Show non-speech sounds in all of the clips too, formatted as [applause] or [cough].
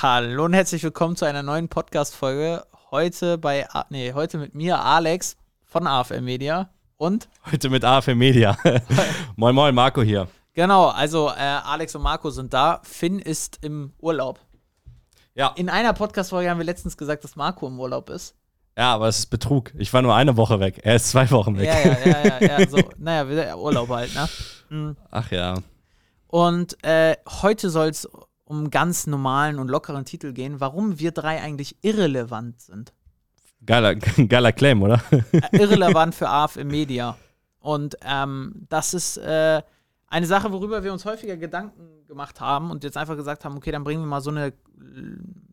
Hallo und herzlich willkommen zu einer neuen Podcast-Folge. Heute bei, nee, heute mit mir, Alex von AFM Media und heute mit AFM Media. [laughs] moin, moin, Marco hier. Genau, also äh, Alex und Marco sind da. Finn ist im Urlaub. Ja. In einer Podcast-Folge haben wir letztens gesagt, dass Marco im Urlaub ist. Ja, aber es ist Betrug. Ich war nur eine Woche weg. Er ist zwei Wochen weg. Ja, ja, ja, ja. ja [laughs] so, naja, Urlaub halt, ne? Mhm. Ach ja. Und äh, heute soll es um ganz normalen und lockeren Titel gehen, warum wir drei eigentlich irrelevant sind. Geiler, [laughs] geiler Claim, oder? Äh, irrelevant für [laughs] AFM Media. Und ähm, das ist äh, eine Sache, worüber wir uns häufiger Gedanken gemacht haben und jetzt einfach gesagt haben, okay, dann bringen wir mal so eine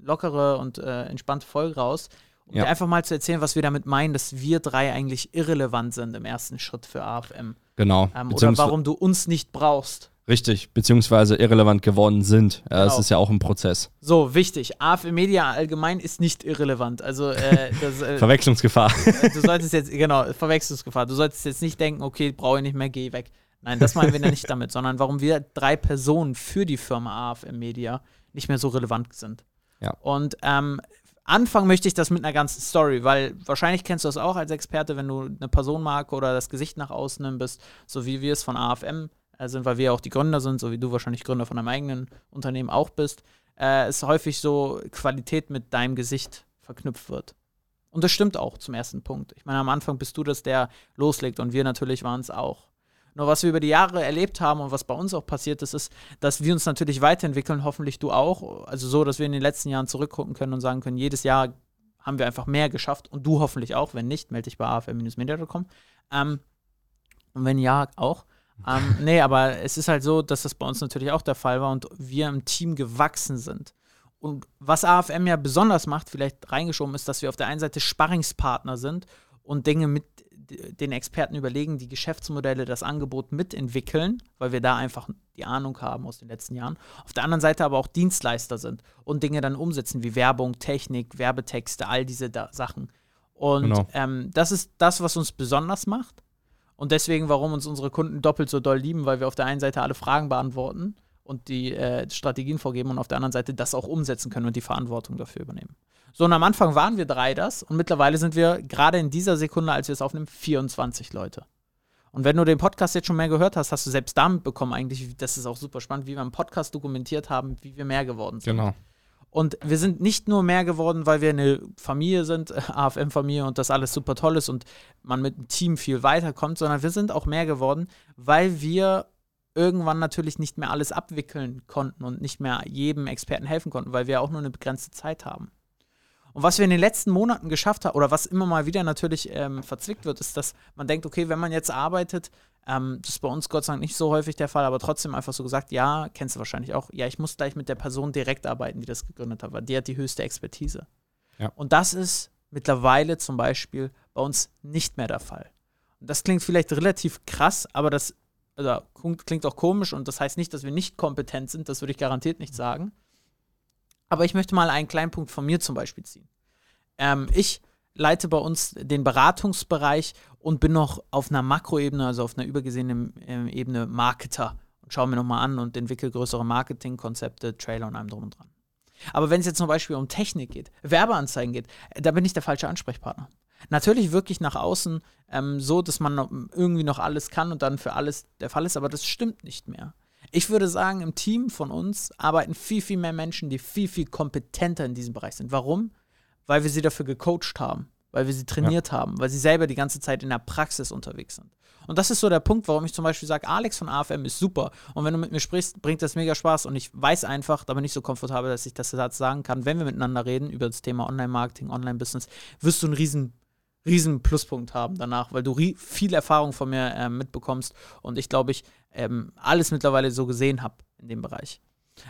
lockere und äh, entspannte Folge raus, um ja. dir einfach mal zu erzählen, was wir damit meinen, dass wir drei eigentlich irrelevant sind im ersten Schritt für AFM. Genau. Ähm, oder warum du uns nicht brauchst. Richtig, beziehungsweise irrelevant geworden sind. Ja, genau. Das ist ja auch ein Prozess. So, wichtig. AFM Media allgemein ist nicht irrelevant. Also, äh, das, äh, [laughs] Verwechslungsgefahr. [laughs] du solltest jetzt, genau, Verwechslungsgefahr. Du solltest jetzt nicht denken, okay, brauche ich nicht mehr, geh weg. Nein, das meinen wir nicht damit, sondern warum wir drei Personen für die Firma AFM Media nicht mehr so relevant sind. Ja. Und ähm, anfangen möchte ich das mit einer ganzen Story, weil wahrscheinlich kennst du das auch als Experte, wenn du eine Personenmarke oder das Gesicht nach außen nimmst, so wie wir es von AFM äh, sind, weil wir auch die Gründer sind, so wie du wahrscheinlich Gründer von einem eigenen Unternehmen auch bist, äh, ist häufig so Qualität mit deinem Gesicht verknüpft wird. Und das stimmt auch zum ersten Punkt. Ich meine, am Anfang bist du das, der loslegt und wir natürlich waren es auch. Nur was wir über die Jahre erlebt haben und was bei uns auch passiert ist, ist, dass wir uns natürlich weiterentwickeln, hoffentlich du auch. Also so, dass wir in den letzten Jahren zurückgucken können und sagen können, jedes Jahr haben wir einfach mehr geschafft und du hoffentlich auch. Wenn nicht, melde dich bei afm-media.com. Ähm, und wenn ja, auch. Ähm, nee, aber es ist halt so, dass das bei uns natürlich auch der Fall war und wir im Team gewachsen sind. Und was AFM ja besonders macht, vielleicht reingeschoben, ist, dass wir auf der einen Seite Sparringspartner sind und Dinge mit den Experten überlegen, die Geschäftsmodelle, das Angebot mitentwickeln, weil wir da einfach die Ahnung haben aus den letzten Jahren. Auf der anderen Seite aber auch Dienstleister sind und Dinge dann umsetzen, wie Werbung, Technik, Werbetexte, all diese Sachen. Und genau. ähm, das ist das, was uns besonders macht. Und deswegen, warum uns unsere Kunden doppelt so doll lieben, weil wir auf der einen Seite alle Fragen beantworten und die äh, Strategien vorgeben und auf der anderen Seite das auch umsetzen können und die Verantwortung dafür übernehmen. So, und am Anfang waren wir drei das und mittlerweile sind wir gerade in dieser Sekunde, als wir es aufnehmen, 24 Leute. Und wenn du den Podcast jetzt schon mehr gehört hast, hast du selbst damit bekommen, eigentlich, das ist auch super spannend, wie wir im Podcast dokumentiert haben, wie wir mehr geworden sind. Genau. Und wir sind nicht nur mehr geworden, weil wir eine Familie sind, [laughs] AFM-Familie und das alles super toll ist und man mit dem Team viel weiterkommt, sondern wir sind auch mehr geworden, weil wir irgendwann natürlich nicht mehr alles abwickeln konnten und nicht mehr jedem Experten helfen konnten, weil wir auch nur eine begrenzte Zeit haben. Und was wir in den letzten Monaten geschafft haben, oder was immer mal wieder natürlich ähm, verzwickt wird, ist, dass man denkt, okay, wenn man jetzt arbeitet, ähm, das ist bei uns Gott sei Dank nicht so häufig der Fall, aber trotzdem einfach so gesagt, ja, kennst du wahrscheinlich auch, ja, ich muss gleich mit der Person direkt arbeiten, die das gegründet hat, weil die hat die höchste Expertise. Ja. Und das ist mittlerweile zum Beispiel bei uns nicht mehr der Fall. Und das klingt vielleicht relativ krass, aber das also, klingt auch komisch und das heißt nicht, dass wir nicht kompetent sind, das würde ich garantiert nicht sagen. Aber ich möchte mal einen kleinen Punkt von mir zum Beispiel ziehen. Ähm, ich leite bei uns den Beratungsbereich und bin noch auf einer Makroebene, also auf einer übergesehenen äh, Ebene Marketer und schaue mir nochmal an und entwickle größere Marketingkonzepte, Trailer und allem drum und dran. Aber wenn es jetzt zum Beispiel um Technik geht, Werbeanzeigen geht, da bin ich der falsche Ansprechpartner. Natürlich wirklich nach außen ähm, so, dass man irgendwie noch alles kann und dann für alles der Fall ist, aber das stimmt nicht mehr. Ich würde sagen, im Team von uns arbeiten viel, viel mehr Menschen, die viel, viel kompetenter in diesem Bereich sind. Warum? Weil wir sie dafür gecoacht haben weil wir sie trainiert ja. haben, weil sie selber die ganze Zeit in der Praxis unterwegs sind. Und das ist so der Punkt, warum ich zum Beispiel sage, Alex von AFM ist super. Und wenn du mit mir sprichst, bringt das mega Spaß. Und ich weiß einfach, da bin ich so komfortabel, dass ich das Satz sagen kann, wenn wir miteinander reden über das Thema Online-Marketing, Online-Business, wirst du einen riesen, riesen Pluspunkt haben danach, weil du viel Erfahrung von mir äh, mitbekommst. Und ich glaube, ich ähm, alles mittlerweile so gesehen habe in dem Bereich.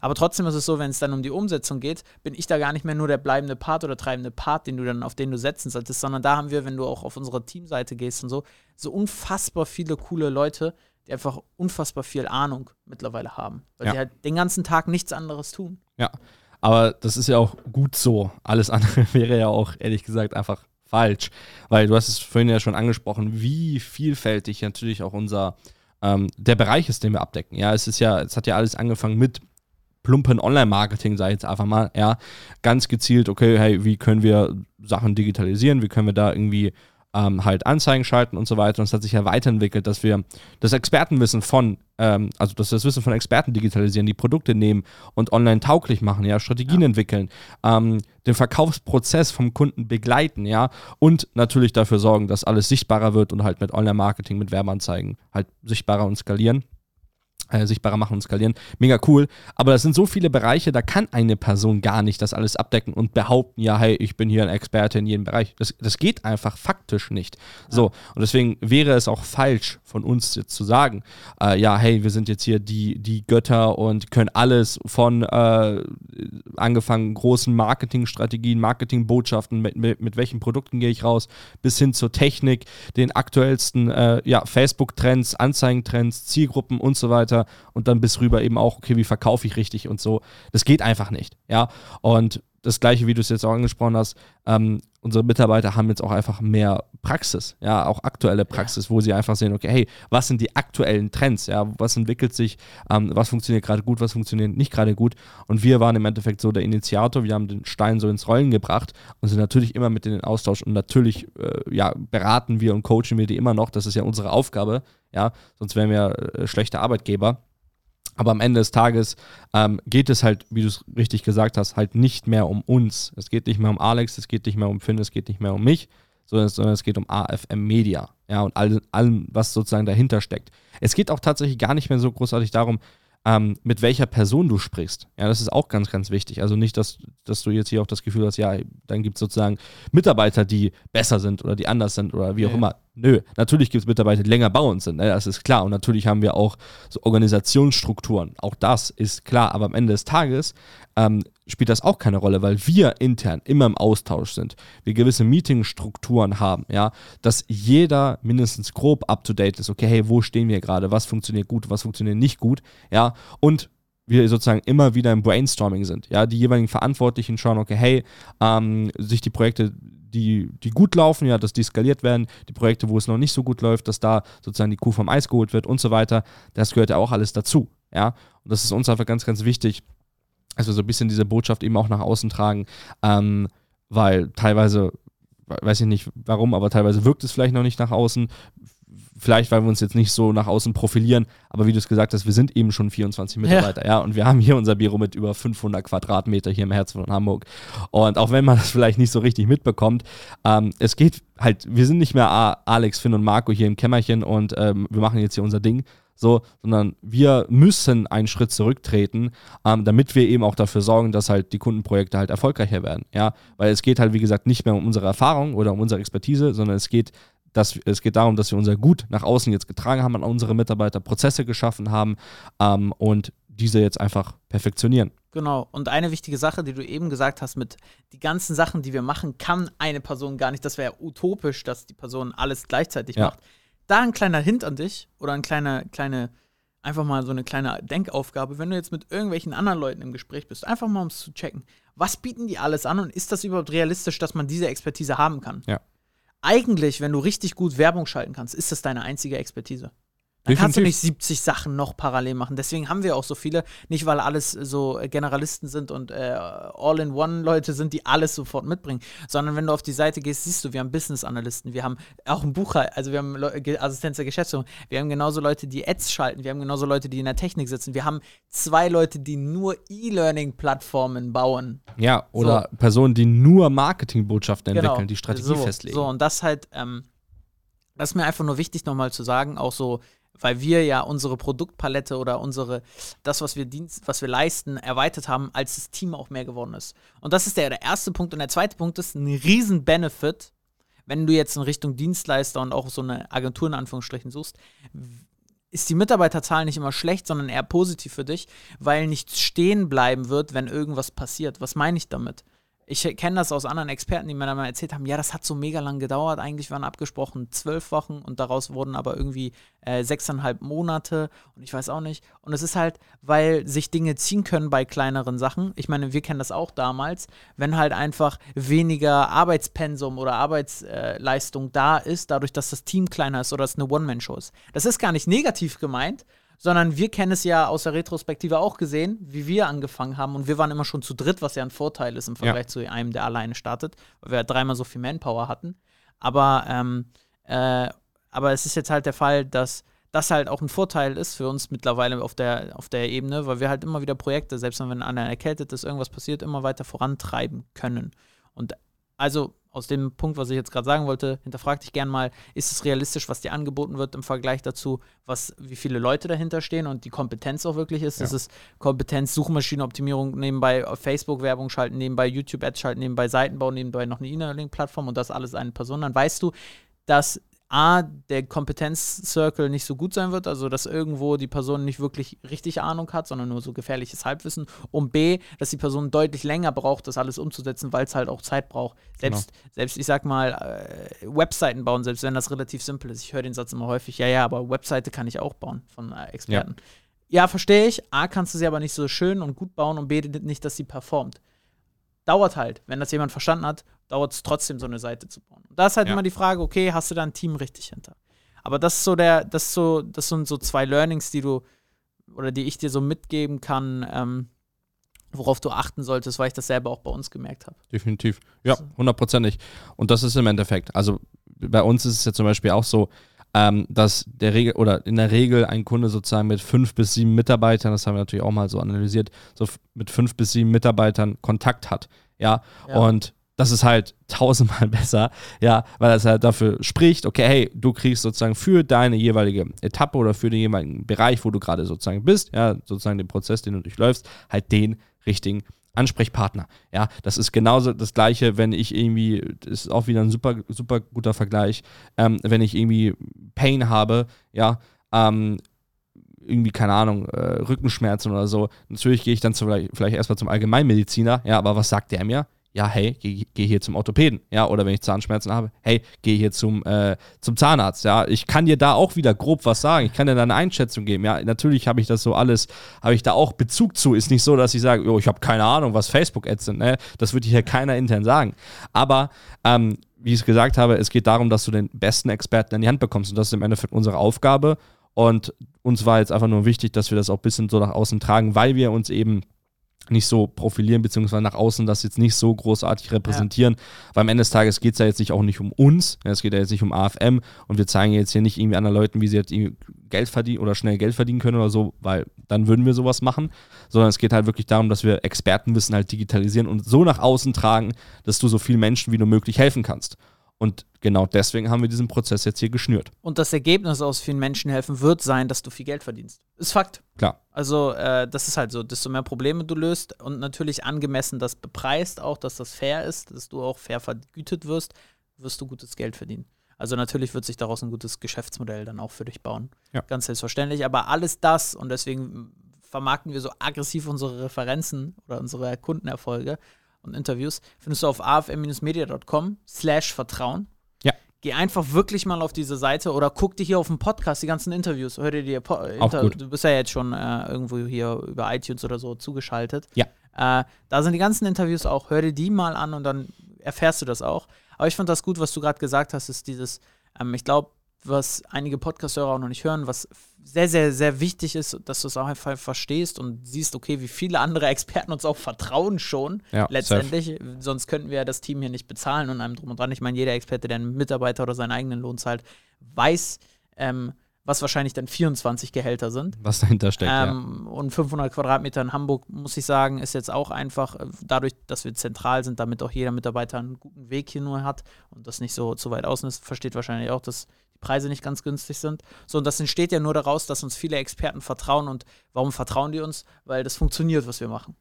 Aber trotzdem ist es so, wenn es dann um die Umsetzung geht, bin ich da gar nicht mehr nur der bleibende Part oder treibende Part, den du dann, auf den du setzen solltest, sondern da haben wir, wenn du auch auf unsere Teamseite gehst und so, so unfassbar viele coole Leute, die einfach unfassbar viel Ahnung mittlerweile haben. Weil ja. sie halt den ganzen Tag nichts anderes tun. Ja, aber das ist ja auch gut so. Alles andere [laughs] wäre ja auch, ehrlich gesagt, einfach falsch. Weil du hast es vorhin ja schon angesprochen, wie vielfältig natürlich auch unser ähm, der Bereich ist, den wir abdecken. Ja, es ist ja, es hat ja alles angefangen mit plumpen Online-Marketing, sage ich jetzt einfach mal, ja, ganz gezielt, okay, hey, wie können wir Sachen digitalisieren, wie können wir da irgendwie ähm, halt Anzeigen schalten und so weiter. Und es hat sich ja weiterentwickelt, dass wir das Expertenwissen von, ähm, also dass wir das Wissen von Experten digitalisieren, die Produkte nehmen und online tauglich machen, ja, Strategien ja. entwickeln, ähm, den Verkaufsprozess vom Kunden begleiten, ja, und natürlich dafür sorgen, dass alles sichtbarer wird und halt mit Online-Marketing, mit Werbeanzeigen halt sichtbarer und skalieren äh, sichtbarer machen und skalieren. Mega cool. Aber das sind so viele Bereiche, da kann eine Person gar nicht das alles abdecken und behaupten, ja, hey, ich bin hier ein Experte in jedem Bereich. Das, das geht einfach faktisch nicht. Ja. So, und deswegen wäre es auch falsch von uns jetzt zu sagen, äh, ja, hey, wir sind jetzt hier die, die Götter und können alles von äh, angefangen großen Marketingstrategien, Marketingbotschaften, mit, mit, mit welchen Produkten gehe ich raus, bis hin zur Technik, den aktuellsten äh, ja, Facebook-Trends, Anzeigentrends, Zielgruppen und so weiter weiter und dann bis rüber eben auch, okay, wie verkaufe ich richtig und so. Das geht einfach nicht, ja. Und das gleiche, wie du es jetzt auch angesprochen hast, ähm, unsere Mitarbeiter haben jetzt auch einfach mehr Praxis, ja, auch aktuelle Praxis, ja. wo sie einfach sehen, okay, hey, was sind die aktuellen Trends, ja, was entwickelt sich, ähm, was funktioniert gerade gut, was funktioniert nicht gerade gut und wir waren im Endeffekt so der Initiator, wir haben den Stein so ins Rollen gebracht und sind natürlich immer mit in den Austausch und natürlich, äh, ja, beraten wir und coachen wir die immer noch, das ist ja unsere Aufgabe, ja, sonst wären wir äh, schlechte Arbeitgeber. Aber am Ende des Tages ähm, geht es halt, wie du es richtig gesagt hast, halt nicht mehr um uns. Es geht nicht mehr um Alex, es geht nicht mehr um Finn, es geht nicht mehr um mich, sondern, sondern es geht um AFM Media. Ja, und allem, all, was sozusagen dahinter steckt. Es geht auch tatsächlich gar nicht mehr so großartig darum, ähm, mit welcher Person du sprichst. Ja, das ist auch ganz, ganz wichtig. Also nicht, dass, dass du jetzt hier auch das Gefühl hast, ja, dann gibt es sozusagen Mitarbeiter, die besser sind oder die anders sind oder wie auch immer. Nö, natürlich gibt es Mitarbeiter, die länger bei uns sind, ne? das ist klar. Und natürlich haben wir auch so Organisationsstrukturen. Auch das ist klar. Aber am Ende des Tages ähm, spielt das auch keine Rolle, weil wir intern immer im Austausch sind. Wir gewisse Meetingstrukturen haben, ja, dass jeder mindestens grob up to date ist. Okay, hey, wo stehen wir gerade? Was funktioniert gut? Was funktioniert nicht gut? Ja, und wir sozusagen immer wieder im Brainstorming sind. Ja, die jeweiligen Verantwortlichen schauen, okay, hey, ähm, sich die Projekte die, die gut laufen, ja, dass die skaliert werden, die Projekte, wo es noch nicht so gut läuft, dass da sozusagen die Kuh vom Eis geholt wird und so weiter. Das gehört ja auch alles dazu, ja. Und das ist uns einfach ganz, ganz wichtig, wir so ein bisschen diese Botschaft eben auch nach außen tragen, ähm, weil teilweise, weiß ich nicht warum, aber teilweise wirkt es vielleicht noch nicht nach außen. Vielleicht, weil wir uns jetzt nicht so nach außen profilieren, aber wie du es gesagt hast, wir sind eben schon 24 Mitarbeiter, ja. ja. Und wir haben hier unser Büro mit über 500 Quadratmeter hier im Herzen von Hamburg. Und auch wenn man das vielleicht nicht so richtig mitbekommt, ähm, es geht halt, wir sind nicht mehr Alex, Finn und Marco hier im Kämmerchen und ähm, wir machen jetzt hier unser Ding, so, sondern wir müssen einen Schritt zurücktreten, ähm, damit wir eben auch dafür sorgen, dass halt die Kundenprojekte halt erfolgreicher werden. Ja, weil es geht halt, wie gesagt, nicht mehr um unsere Erfahrung oder um unsere Expertise, sondern es geht dass, es geht darum, dass wir unser Gut nach außen jetzt getragen haben an unsere Mitarbeiter, Prozesse geschaffen haben ähm, und diese jetzt einfach perfektionieren. Genau. Und eine wichtige Sache, die du eben gesagt hast, mit die ganzen Sachen, die wir machen, kann eine Person gar nicht. Das wäre utopisch, dass die Person alles gleichzeitig ja. macht. Da ein kleiner Hint an dich oder ein kleiner, kleine, einfach mal so eine kleine Denkaufgabe, wenn du jetzt mit irgendwelchen anderen Leuten im Gespräch bist, einfach mal um es zu checken. Was bieten die alles an und ist das überhaupt realistisch, dass man diese Expertise haben kann? Ja eigentlich, wenn du richtig gut Werbung schalten kannst, ist das deine einzige Expertise. Dann kannst du nicht 70 Sachen noch parallel machen. Deswegen haben wir auch so viele. Nicht, weil alles so Generalisten sind und äh, All-in-One-Leute sind, die alles sofort mitbringen, sondern wenn du auf die Seite gehst, siehst du, wir haben Business-Analysten, wir haben auch einen Bucher, also wir haben Assistenz der Geschäftsführung, wir haben genauso Leute, die Ads schalten, wir haben genauso Leute, die in der Technik sitzen, wir haben zwei Leute, die nur E-Learning-Plattformen bauen. Ja, oder so. Personen, die nur Marketingbotschaften genau. entwickeln, die Strategie so, festlegen. So, und das halt, ähm, das ist mir einfach nur wichtig nochmal zu sagen, auch so weil wir ja unsere Produktpalette oder unsere, das, was wir Dienst, was wir leisten, erweitert haben, als das Team auch mehr geworden ist. Und das ist der, der erste Punkt. Und der zweite Punkt ist ein riesen Benefit, wenn du jetzt in Richtung Dienstleister und auch so eine Agentur in Anführungsstrichen suchst, ist die Mitarbeiterzahl nicht immer schlecht, sondern eher positiv für dich, weil nichts stehen bleiben wird, wenn irgendwas passiert. Was meine ich damit? Ich kenne das aus anderen Experten, die mir dann mal erzählt haben, ja, das hat so mega lang gedauert. Eigentlich waren abgesprochen zwölf Wochen und daraus wurden aber irgendwie äh, sechseinhalb Monate und ich weiß auch nicht. Und es ist halt, weil sich Dinge ziehen können bei kleineren Sachen. Ich meine, wir kennen das auch damals, wenn halt einfach weniger Arbeitspensum oder Arbeitsleistung äh, da ist, dadurch, dass das Team kleiner ist oder es eine One-Man-Show ist. Das ist gar nicht negativ gemeint, sondern wir kennen es ja aus der Retrospektive auch gesehen, wie wir angefangen haben. Und wir waren immer schon zu dritt, was ja ein Vorteil ist im Vergleich ja. zu einem, der alleine startet, weil wir dreimal so viel Manpower hatten. Aber, ähm, äh, aber es ist jetzt halt der Fall, dass das halt auch ein Vorteil ist für uns mittlerweile auf der, auf der Ebene, weil wir halt immer wieder Projekte, selbst wenn einer erkältet ist, irgendwas passiert, immer weiter vorantreiben können. Und also aus dem Punkt, was ich jetzt gerade sagen wollte, hinterfrag dich gern mal, ist es realistisch, was dir angeboten wird im Vergleich dazu, was, wie viele Leute dahinter stehen und die Kompetenz auch wirklich ist. Ja. Das ist Kompetenz, Suchmaschinenoptimierung, nebenbei Facebook-Werbung schalten, nebenbei YouTube-Ads schalten, nebenbei Seitenbau, nebenbei noch eine E-Mailing-Plattform und das alles eine Person. Dann weißt du, dass A, der Kompetenz-Circle nicht so gut sein wird, also dass irgendwo die Person nicht wirklich richtig Ahnung hat, sondern nur so gefährliches Halbwissen. Und B, dass die Person deutlich länger braucht, das alles umzusetzen, weil es halt auch Zeit braucht. Selbst, genau. selbst ich sag mal, äh, Webseiten bauen, selbst wenn das relativ simpel ist. Ich höre den Satz immer häufig, ja, ja, aber Webseite kann ich auch bauen von äh, Experten. Ja. ja, verstehe ich. A, kannst du sie aber nicht so schön und gut bauen und B, nicht, dass sie performt dauert halt, wenn das jemand verstanden hat, dauert es trotzdem, so eine Seite zu bauen. Und da ist halt ja. immer die Frage, okay, hast du da ein Team richtig hinter? Aber das ist so der, das ist so, das sind so zwei Learnings, die du oder die ich dir so mitgeben kann, ähm, worauf du achten solltest, weil ich das selber auch bei uns gemerkt habe. Definitiv. Ja, hundertprozentig. Und das ist im Endeffekt, also bei uns ist es ja zum Beispiel auch so, ähm, dass der Regel oder in der Regel ein Kunde sozusagen mit fünf bis sieben Mitarbeitern, das haben wir natürlich auch mal so analysiert, so mit fünf bis sieben Mitarbeitern Kontakt hat. Ja, ja. und das ist halt [laughs] tausendmal besser, ja, weil das halt dafür spricht, okay, hey, du kriegst sozusagen für deine jeweilige Etappe oder für den jeweiligen Bereich, wo du gerade sozusagen bist, ja, sozusagen den Prozess, den du durchläufst, halt den richtigen Ansprechpartner. Ja, das ist genauso das Gleiche, wenn ich irgendwie, das ist auch wieder ein super, super guter Vergleich, ähm, wenn ich irgendwie Pain habe, ja, ähm, irgendwie, keine Ahnung, äh, Rückenschmerzen oder so. Natürlich gehe ich dann zu, vielleicht erstmal zum Allgemeinmediziner, ja, aber was sagt der mir? Ja, hey, geh, geh, hier zum Orthopäden, ja, oder wenn ich Zahnschmerzen habe, hey, geh hier zum, äh, zum Zahnarzt, ja. Ich kann dir da auch wieder grob was sagen, ich kann dir da eine Einschätzung geben, ja. Natürlich habe ich das so alles, habe ich da auch Bezug zu. Ist nicht so, dass ich sage, oh, ich habe keine Ahnung, was Facebook-Ads sind, ne? Das würde hier keiner intern sagen. Aber, ähm, wie ich es gesagt habe, es geht darum, dass du den besten Experten in die Hand bekommst und das ist im Endeffekt unsere Aufgabe. Und uns war jetzt einfach nur wichtig, dass wir das auch ein bisschen so nach außen tragen, weil wir uns eben nicht so profilieren, beziehungsweise nach außen das jetzt nicht so großartig repräsentieren. Ja. Weil am Ende des Tages geht es ja jetzt nicht auch nicht um uns, es geht ja jetzt nicht um AFM und wir zeigen jetzt hier nicht irgendwie anderen Leuten, wie sie jetzt Geld verdienen oder schnell Geld verdienen können oder so, weil dann würden wir sowas machen, sondern es geht halt wirklich darum, dass wir Expertenwissen halt digitalisieren und so nach außen tragen, dass du so vielen Menschen wie nur möglich helfen kannst. Und genau deswegen haben wir diesen Prozess jetzt hier geschnürt. Und das Ergebnis aus vielen Menschen helfen wird sein, dass du viel Geld verdienst. Ist Fakt. Klar. Also, äh, das ist halt so. Desto mehr Probleme du löst und natürlich angemessen das bepreist auch, dass das fair ist, dass du auch fair vergütet wirst, wirst du gutes Geld verdienen. Also natürlich wird sich daraus ein gutes Geschäftsmodell dann auch für dich bauen. Ja. Ganz selbstverständlich. Aber alles das, und deswegen vermarkten wir so aggressiv unsere Referenzen oder unsere Kundenerfolge, und Interviews findest du auf afm-media.com slash Vertrauen. Ja. Geh einfach wirklich mal auf diese Seite oder guck dir hier auf dem Podcast die ganzen Interviews. Hör dir die po Inter Du bist ja jetzt schon äh, irgendwo hier über iTunes oder so zugeschaltet. Ja. Äh, da sind die ganzen Interviews auch. Hör dir die mal an und dann erfährst du das auch. Aber ich fand das gut, was du gerade gesagt hast, ist dieses, ähm, ich glaube, was einige Podcast-Hörer auch noch nicht hören, was sehr, sehr, sehr wichtig ist, dass du es auch einfach verstehst und siehst, okay, wie viele andere Experten uns auch vertrauen schon ja, letztendlich. Safe. Sonst könnten wir ja das Team hier nicht bezahlen und einem drum und dran. Ich meine, jeder Experte, der einen Mitarbeiter oder seinen eigenen Lohn zahlt, weiß, ähm, was wahrscheinlich dann 24 Gehälter sind. Was dahinter steckt, ähm, ja. Und 500 Quadratmeter in Hamburg, muss ich sagen, ist jetzt auch einfach, äh, dadurch, dass wir zentral sind, damit auch jeder Mitarbeiter einen guten Weg hier nur hat und das nicht so zu weit außen ist, versteht wahrscheinlich auch, dass Preise nicht ganz günstig sind. So, und das entsteht ja nur daraus, dass uns viele Experten vertrauen. Und warum vertrauen die uns? Weil das funktioniert, was wir machen.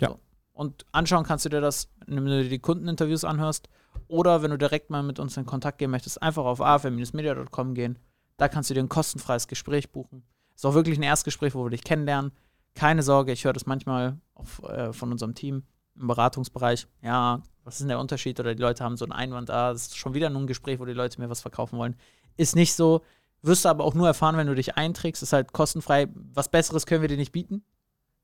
Ja. So. Und anschauen kannst du dir das, wenn du dir die Kundeninterviews anhörst. Oder wenn du direkt mal mit uns in Kontakt gehen möchtest, einfach auf afm-media.com gehen. Da kannst du dir ein kostenfreies Gespräch buchen. Ist auch wirklich ein Erstgespräch, wo wir dich kennenlernen. Keine Sorge, ich höre das manchmal auf, äh, von unserem Team im Beratungsbereich. Ja, was ist denn der Unterschied? Oder die Leute haben so einen Einwand, ah, das ist schon wieder nur ein Gespräch, wo die Leute mir was verkaufen wollen. Ist nicht so. Wirst du aber auch nur erfahren, wenn du dich einträgst. Ist halt kostenfrei. Was Besseres können wir dir nicht bieten,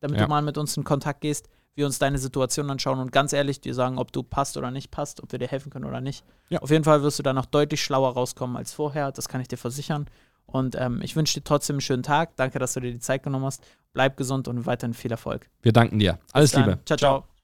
damit ja. du mal mit uns in Kontakt gehst, wir uns deine Situation anschauen und ganz ehrlich dir sagen, ob du passt oder nicht passt, ob wir dir helfen können oder nicht. Ja. Auf jeden Fall wirst du da noch deutlich schlauer rauskommen als vorher. Das kann ich dir versichern. Und ähm, ich wünsche dir trotzdem einen schönen Tag. Danke, dass du dir die Zeit genommen hast. Bleib gesund und weiterhin viel Erfolg. Wir danken dir. Alles Liebe. Ciao, ciao.